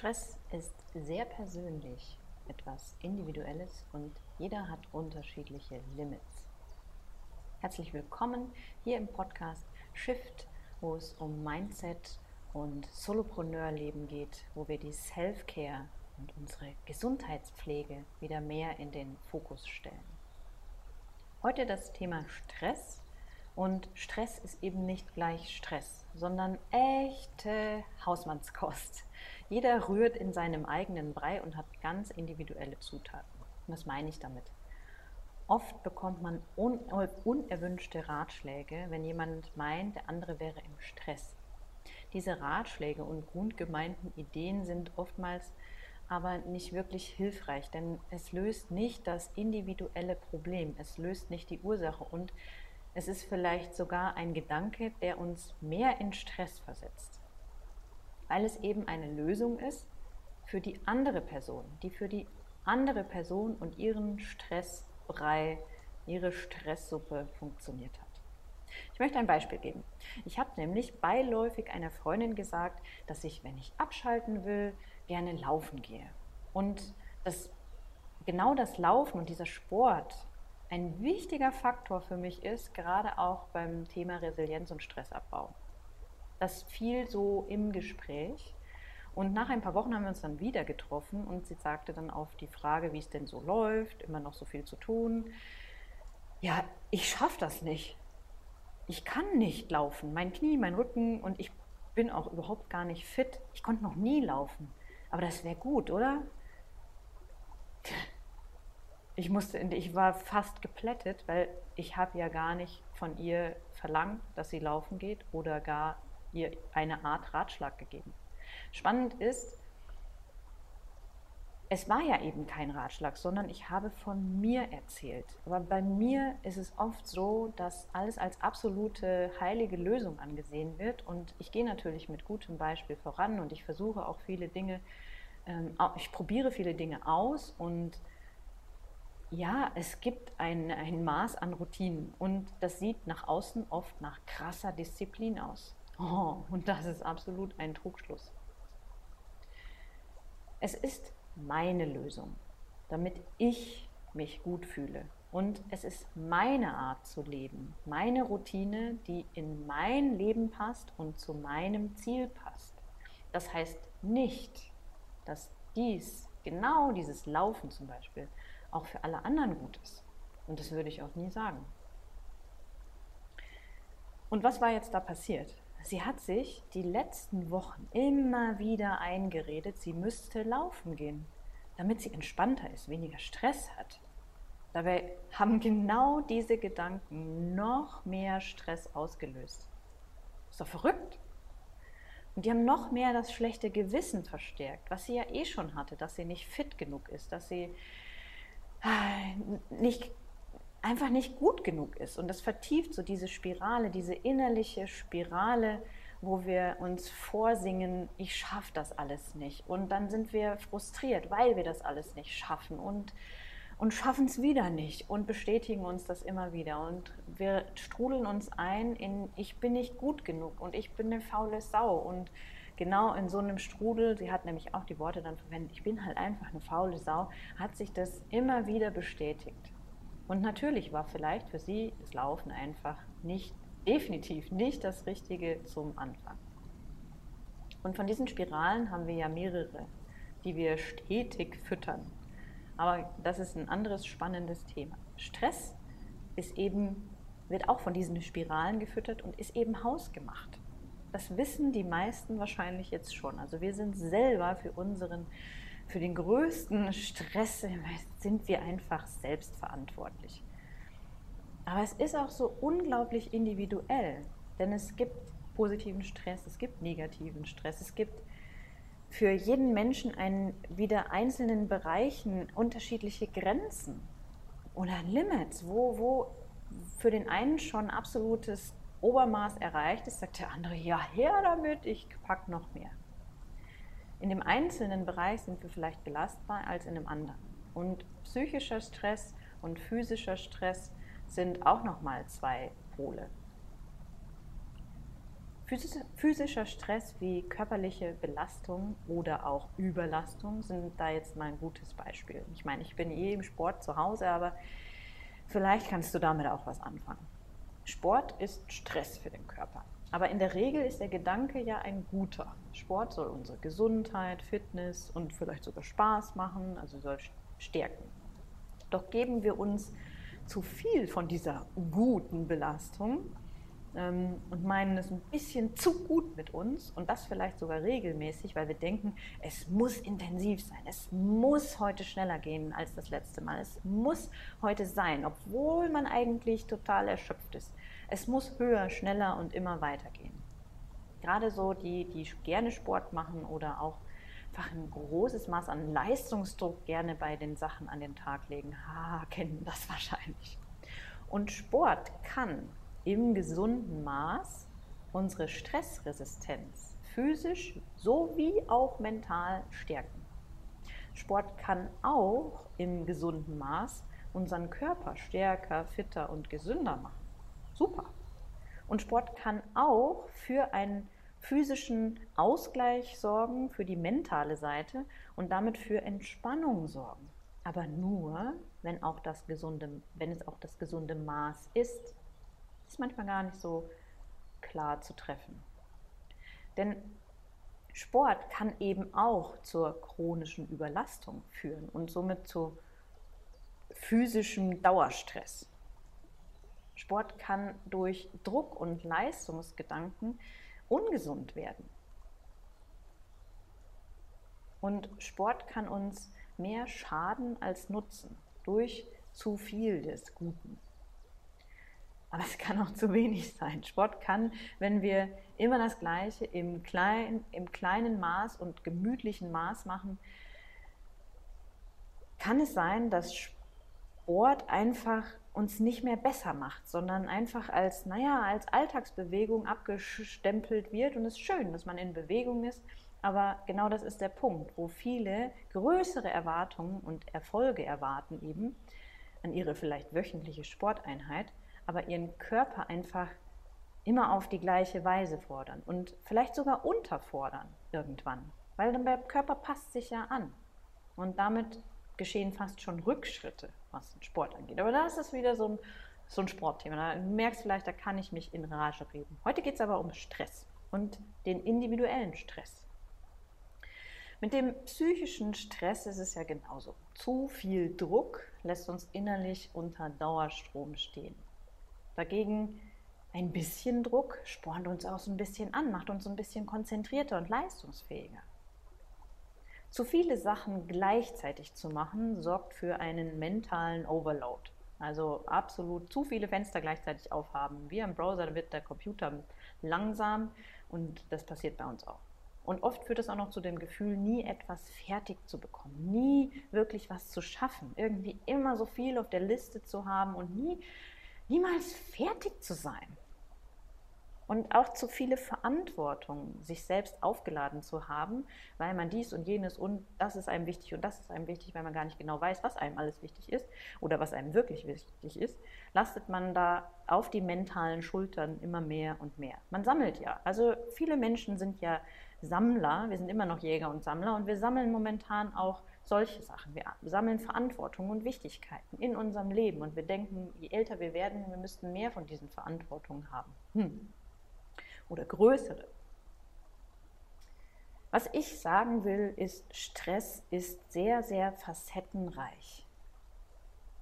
Stress ist sehr persönlich, etwas Individuelles und jeder hat unterschiedliche Limits. Herzlich willkommen hier im Podcast Shift, wo es um Mindset und Solopreneur-Leben geht, wo wir die Self-Care und unsere Gesundheitspflege wieder mehr in den Fokus stellen. Heute das Thema Stress und Stress ist eben nicht gleich Stress, sondern echte Hausmannskost. Jeder rührt in seinem eigenen Brei und hat ganz individuelle Zutaten. Und was meine ich damit? Oft bekommt man un unerwünschte Ratschläge, wenn jemand meint, der andere wäre im Stress. Diese Ratschläge und grundgemeinten Ideen sind oftmals aber nicht wirklich hilfreich, denn es löst nicht das individuelle Problem, es löst nicht die Ursache und es ist vielleicht sogar ein Gedanke, der uns mehr in Stress versetzt weil es eben eine Lösung ist für die andere Person, die für die andere Person und ihren Stressbrei, ihre Stresssuppe funktioniert hat. Ich möchte ein Beispiel geben. Ich habe nämlich beiläufig einer Freundin gesagt, dass ich, wenn ich abschalten will, gerne laufen gehe. Und dass genau das Laufen und dieser Sport ein wichtiger Faktor für mich ist, gerade auch beim Thema Resilienz und Stressabbau. Das fiel so im Gespräch. Und nach ein paar Wochen haben wir uns dann wieder getroffen und sie sagte dann auf die Frage, wie es denn so läuft, immer noch so viel zu tun. Ja, ich schaffe das nicht. Ich kann nicht laufen. Mein Knie, mein Rücken und ich bin auch überhaupt gar nicht fit. Ich konnte noch nie laufen. Aber das wäre gut, oder? Ich musste, ich war fast geplättet, weil ich habe ja gar nicht von ihr verlangt, dass sie laufen geht oder gar ihr eine Art Ratschlag gegeben. Spannend ist, es war ja eben kein Ratschlag, sondern ich habe von mir erzählt. Aber bei mir ist es oft so, dass alles als absolute heilige Lösung angesehen wird. Und ich gehe natürlich mit gutem Beispiel voran und ich versuche auch viele Dinge, ähm, ich probiere viele Dinge aus und ja, es gibt ein, ein Maß an Routinen und das sieht nach außen oft nach krasser Disziplin aus. Oh, und das ist absolut ein Trugschluss. Es ist meine Lösung, damit ich mich gut fühle. Und es ist meine Art zu leben, meine Routine, die in mein Leben passt und zu meinem Ziel passt. Das heißt nicht, dass dies, genau dieses Laufen zum Beispiel, auch für alle anderen gut ist. Und das würde ich auch nie sagen. Und was war jetzt da passiert? Sie hat sich die letzten Wochen immer wieder eingeredet, sie müsste laufen gehen, damit sie entspannter ist, weniger Stress hat. Dabei haben genau diese Gedanken noch mehr Stress ausgelöst. Ist doch verrückt. Und die haben noch mehr das schlechte Gewissen verstärkt, was sie ja eh schon hatte, dass sie nicht fit genug ist, dass sie äh, nicht einfach nicht gut genug ist. Und das vertieft so diese Spirale, diese innerliche Spirale, wo wir uns vorsingen, ich schaffe das alles nicht. Und dann sind wir frustriert, weil wir das alles nicht schaffen und, und schaffen es wieder nicht und bestätigen uns das immer wieder. Und wir strudeln uns ein in, ich bin nicht gut genug und ich bin eine faule Sau. Und genau in so einem Strudel, sie hat nämlich auch die Worte dann verwendet, ich bin halt einfach eine faule Sau, hat sich das immer wieder bestätigt. Und natürlich war vielleicht für sie das Laufen einfach nicht, definitiv nicht das Richtige zum Anfang. Und von diesen Spiralen haben wir ja mehrere, die wir stetig füttern. Aber das ist ein anderes spannendes Thema. Stress ist eben, wird auch von diesen Spiralen gefüttert und ist eben hausgemacht. Das wissen die meisten wahrscheinlich jetzt schon. Also wir sind selber für unseren für den größten Stress sind wir einfach selbst verantwortlich. Aber es ist auch so unglaublich individuell, denn es gibt positiven Stress, es gibt negativen Stress, es gibt für jeden Menschen in wieder einzelnen Bereichen unterschiedliche Grenzen oder Limits, wo, wo für den einen schon absolutes Obermaß erreicht ist, sagt der andere, ja, her damit, ich pack noch mehr. In dem einzelnen Bereich sind wir vielleicht belastbar als in dem anderen. Und psychischer Stress und physischer Stress sind auch nochmal zwei Pole. Physischer Stress wie körperliche Belastung oder auch Überlastung sind da jetzt mal ein gutes Beispiel. Ich meine, ich bin eh im Sport zu Hause, aber vielleicht kannst du damit auch was anfangen. Sport ist Stress für den Körper. Aber in der Regel ist der Gedanke ja ein guter. Sport soll unsere Gesundheit, Fitness und vielleicht sogar Spaß machen, also soll stärken. Doch geben wir uns zu viel von dieser guten Belastung ähm, und meinen es ein bisschen zu gut mit uns und das vielleicht sogar regelmäßig, weil wir denken, es muss intensiv sein, es muss heute schneller gehen als das letzte Mal, es muss heute sein, obwohl man eigentlich total erschöpft ist. Es muss höher, schneller und immer weitergehen. Gerade so die, die gerne Sport machen oder auch einfach ein großes Maß an Leistungsdruck gerne bei den Sachen an den Tag legen, ha, kennen das wahrscheinlich. Und Sport kann im gesunden Maß unsere Stressresistenz physisch sowie auch mental stärken. Sport kann auch im gesunden Maß unseren Körper stärker, fitter und gesünder machen. Super. Und Sport kann auch für einen physischen Ausgleich sorgen, für die mentale Seite und damit für Entspannung sorgen. Aber nur, wenn, auch das gesunde, wenn es auch das gesunde Maß ist ist manchmal gar nicht so klar zu treffen. Denn Sport kann eben auch zur chronischen Überlastung führen und somit zu physischem Dauerstress. Sport kann durch Druck und Leistungsgedanken ungesund werden. Und Sport kann uns mehr schaden als nutzen durch zu viel des Guten. Aber es kann auch zu wenig sein. Sport kann, wenn wir immer das Gleiche im, klein, im kleinen Maß und gemütlichen Maß machen, kann es sein, dass Sport einfach uns nicht mehr besser macht, sondern einfach als, naja, als Alltagsbewegung abgestempelt wird. Und es ist schön, dass man in Bewegung ist, aber genau das ist der Punkt, wo viele größere Erwartungen und Erfolge erwarten eben an ihre vielleicht wöchentliche Sporteinheit aber ihren Körper einfach immer auf die gleiche Weise fordern und vielleicht sogar unterfordern irgendwann, weil dann der Körper passt sich ja an und damit geschehen fast schon Rückschritte, was den Sport angeht. Aber da ist es wieder so ein, so ein Sportthema. Du merkst vielleicht, da kann ich mich in Rage reden. Heute geht es aber um Stress und den individuellen Stress. Mit dem psychischen Stress ist es ja genauso. Zu viel Druck lässt uns innerlich unter Dauerstrom stehen. Dagegen ein bisschen Druck spornt uns auch so ein bisschen an, macht uns ein bisschen konzentrierter und leistungsfähiger. Zu viele Sachen gleichzeitig zu machen, sorgt für einen mentalen Overload. Also absolut zu viele Fenster gleichzeitig aufhaben. Wie im Browser wird der Computer langsam und das passiert bei uns auch. Und oft führt es auch noch zu dem Gefühl, nie etwas fertig zu bekommen, nie wirklich was zu schaffen, irgendwie immer so viel auf der Liste zu haben und nie niemals fertig zu sein. Und auch zu viele Verantwortung, sich selbst aufgeladen zu haben, weil man dies und jenes und das ist einem wichtig und das ist einem wichtig, weil man gar nicht genau weiß, was einem alles wichtig ist oder was einem wirklich wichtig ist, lastet man da auf die mentalen Schultern immer mehr und mehr. Man sammelt ja. Also viele Menschen sind ja Sammler, wir sind immer noch Jäger und Sammler und wir sammeln momentan auch solche Sachen. Wir sammeln Verantwortung und Wichtigkeiten in unserem Leben und wir denken, je älter wir werden, wir müssten mehr von diesen Verantwortungen haben. Hm. Oder größere. Was ich sagen will, ist, Stress ist sehr, sehr facettenreich.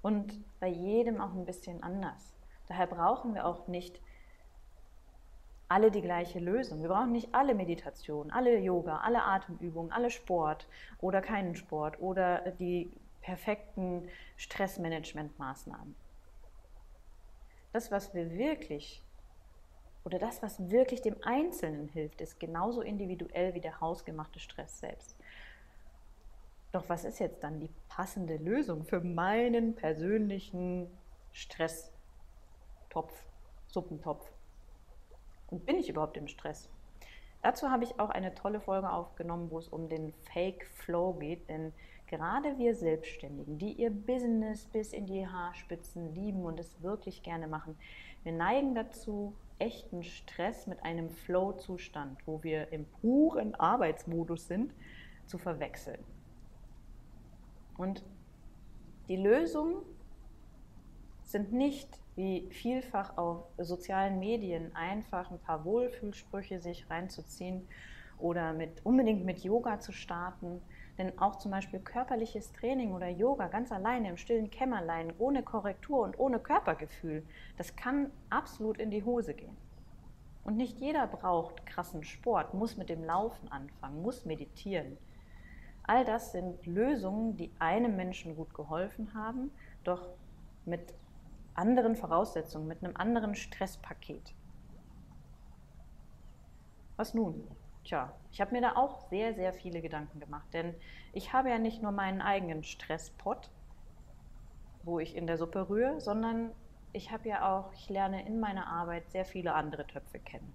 Und bei jedem auch ein bisschen anders. Daher brauchen wir auch nicht alle die gleiche Lösung. Wir brauchen nicht alle Meditation, alle Yoga, alle Atemübungen, alle Sport oder keinen Sport oder die perfekten Stressmanagementmaßnahmen. Das, was wir wirklich oder das, was wirklich dem Einzelnen hilft, ist genauso individuell wie der hausgemachte Stress selbst. Doch was ist jetzt dann die passende Lösung für meinen persönlichen Stresstopf, Suppentopf? Und bin ich überhaupt im Stress? Dazu habe ich auch eine tolle Folge aufgenommen, wo es um den Fake Flow geht, denn gerade wir Selbstständigen, die ihr Business bis in die Haarspitzen lieben und es wirklich gerne machen, wir neigen dazu, echten Stress mit einem Flow-Zustand, wo wir im puren Arbeitsmodus sind, zu verwechseln. Und die Lösung sind nicht wie vielfach auf sozialen Medien einfach ein paar Wohlfühlsprüche sich reinzuziehen oder mit, unbedingt mit Yoga zu starten. Denn auch zum Beispiel körperliches Training oder Yoga ganz alleine im stillen Kämmerlein, ohne Korrektur und ohne Körpergefühl, das kann absolut in die Hose gehen. Und nicht jeder braucht krassen Sport, muss mit dem Laufen anfangen, muss meditieren. All das sind Lösungen, die einem Menschen gut geholfen haben, doch mit anderen Voraussetzungen, mit einem anderen Stresspaket. Was nun? Tja, ich habe mir da auch sehr, sehr viele Gedanken gemacht, denn ich habe ja nicht nur meinen eigenen Stresspot, wo ich in der Suppe rühre, sondern ich habe ja auch, ich lerne in meiner Arbeit sehr viele andere Töpfe kennen.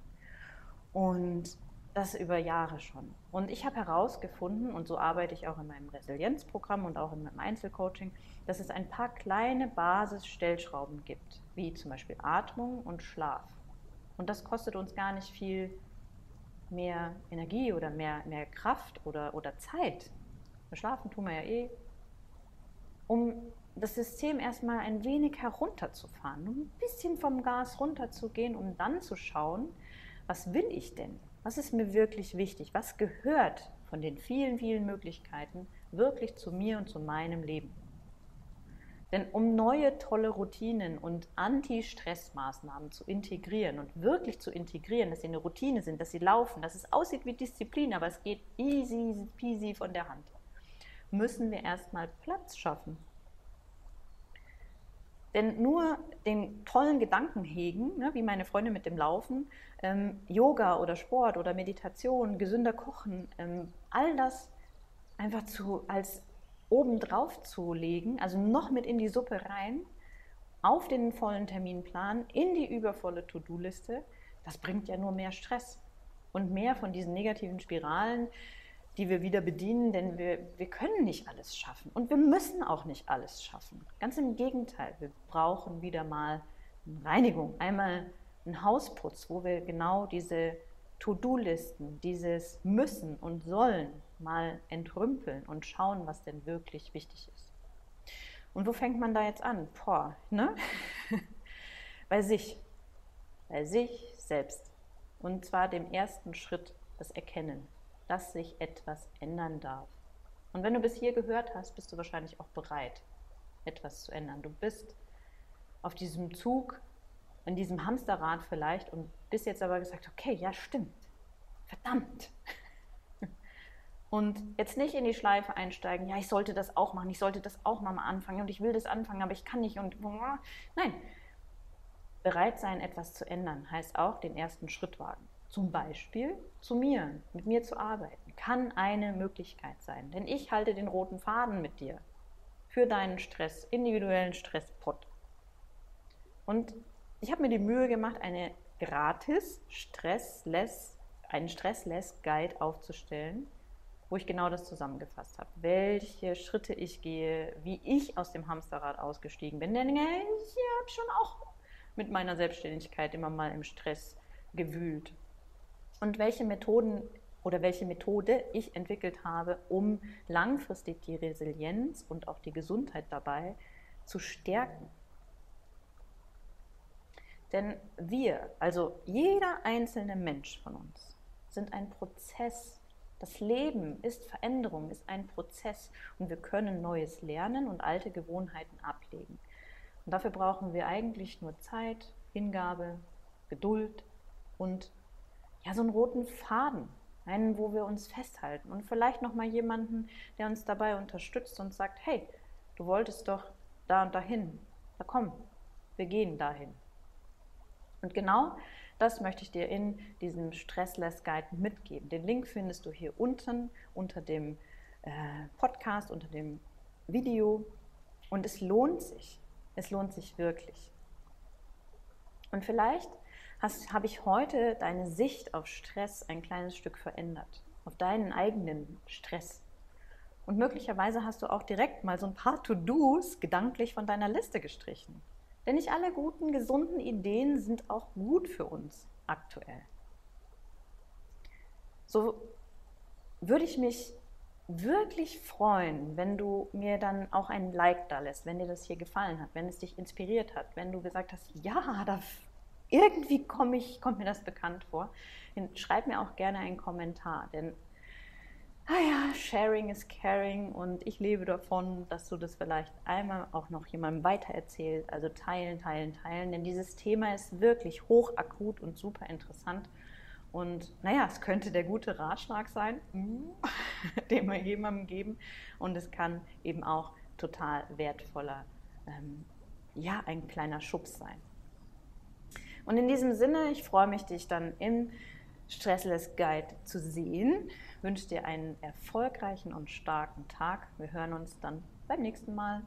Und das über Jahre schon. Und ich habe herausgefunden, und so arbeite ich auch in meinem Resilienzprogramm und auch in meinem Einzelcoaching, dass es ein paar kleine Basisstellschrauben gibt, wie zum Beispiel Atmung und Schlaf. Und das kostet uns gar nicht viel mehr Energie oder mehr, mehr Kraft oder, oder Zeit. Schlafen tun wir ja eh, um das System erstmal ein wenig herunterzufahren, um ein bisschen vom Gas runterzugehen, um dann zu schauen, was will ich denn? Was ist mir wirklich wichtig? Was gehört von den vielen, vielen Möglichkeiten wirklich zu mir und zu meinem Leben? Denn um neue tolle Routinen und Anti-Stress-Maßnahmen zu integrieren und wirklich zu integrieren, dass sie eine Routine sind, dass sie laufen, dass es aussieht wie Disziplin, aber es geht easy peasy von der Hand, müssen wir erstmal Platz schaffen. Denn nur den tollen Gedanken hegen, ne, wie meine Freunde mit dem Laufen, ähm, Yoga oder Sport oder Meditation, gesünder Kochen, ähm, all das einfach zu, als obendrauf zu legen, also noch mit in die Suppe rein, auf den vollen Terminplan, in die übervolle To-Do-Liste, das bringt ja nur mehr Stress und mehr von diesen negativen Spiralen, die wir wieder bedienen, denn wir, wir können nicht alles schaffen und wir müssen auch nicht alles schaffen. Ganz im Gegenteil, wir brauchen wieder mal eine Reinigung, einmal einen Hausputz, wo wir genau diese To-Do-Listen, dieses Müssen und Sollen mal entrümpeln und schauen, was denn wirklich wichtig ist. Und wo fängt man da jetzt an? Boah, ne? bei sich, bei sich selbst. Und zwar dem ersten Schritt, das Erkennen dass sich etwas ändern darf. Und wenn du bis hier gehört hast, bist du wahrscheinlich auch bereit, etwas zu ändern. Du bist auf diesem Zug, in diesem Hamsterrad vielleicht und bist jetzt aber gesagt, okay, ja stimmt, verdammt. Und jetzt nicht in die Schleife einsteigen, ja, ich sollte das auch machen, ich sollte das auch mal anfangen und ich will das anfangen, aber ich kann nicht und nein. Bereit sein, etwas zu ändern, heißt auch den ersten Schritt wagen zum Beispiel zu mir, mit mir zu arbeiten, kann eine Möglichkeit sein. Denn ich halte den roten Faden mit dir für deinen Stress, individuellen Stresspot. Und ich habe mir die Mühe gemacht, eine gratis Stressless, einen Stressless Guide aufzustellen, wo ich genau das zusammengefasst habe. Welche Schritte ich gehe, wie ich aus dem Hamsterrad ausgestiegen bin. Denn ich habe schon auch mit meiner Selbstständigkeit immer mal im Stress gewühlt und welche Methoden oder welche Methode ich entwickelt habe, um langfristig die Resilienz und auch die Gesundheit dabei zu stärken. Denn wir, also jeder einzelne Mensch von uns, sind ein Prozess. Das Leben ist Veränderung, ist ein Prozess und wir können Neues lernen und alte Gewohnheiten ablegen. Und dafür brauchen wir eigentlich nur Zeit, Hingabe, Geduld und ja, so einen roten Faden, einen, wo wir uns festhalten und vielleicht noch mal jemanden, der uns dabei unterstützt und sagt, hey, du wolltest doch da und dahin. Da komm, wir gehen dahin. Und genau das möchte ich dir in diesem Stressless Guide mitgeben. Den Link findest du hier unten unter dem äh, Podcast, unter dem Video. Und es lohnt sich. Es lohnt sich wirklich. Und vielleicht habe ich heute deine Sicht auf Stress ein kleines Stück verändert, auf deinen eigenen Stress. Und möglicherweise hast du auch direkt mal so ein paar To-Dos gedanklich von deiner Liste gestrichen. Denn nicht alle guten, gesunden Ideen sind auch gut für uns aktuell. So würde ich mich wirklich freuen, wenn du mir dann auch ein Like da lässt, wenn dir das hier gefallen hat, wenn es dich inspiriert hat, wenn du gesagt hast, ja, da irgendwie komm ich, kommt mir das bekannt vor. Schreib mir auch gerne einen Kommentar, denn ah ja, Sharing is Caring und ich lebe davon, dass du das vielleicht einmal auch noch jemandem weitererzählst. Also teilen, teilen, teilen, denn dieses Thema ist wirklich hochakut und super interessant. Und naja, es könnte der gute Ratschlag sein, den wir jemandem geben. Und es kann eben auch total wertvoller, ähm, ja, ein kleiner Schubs sein. Und in diesem Sinne, ich freue mich, dich dann im Stressless Guide zu sehen. Ich wünsche dir einen erfolgreichen und starken Tag. Wir hören uns dann beim nächsten Mal.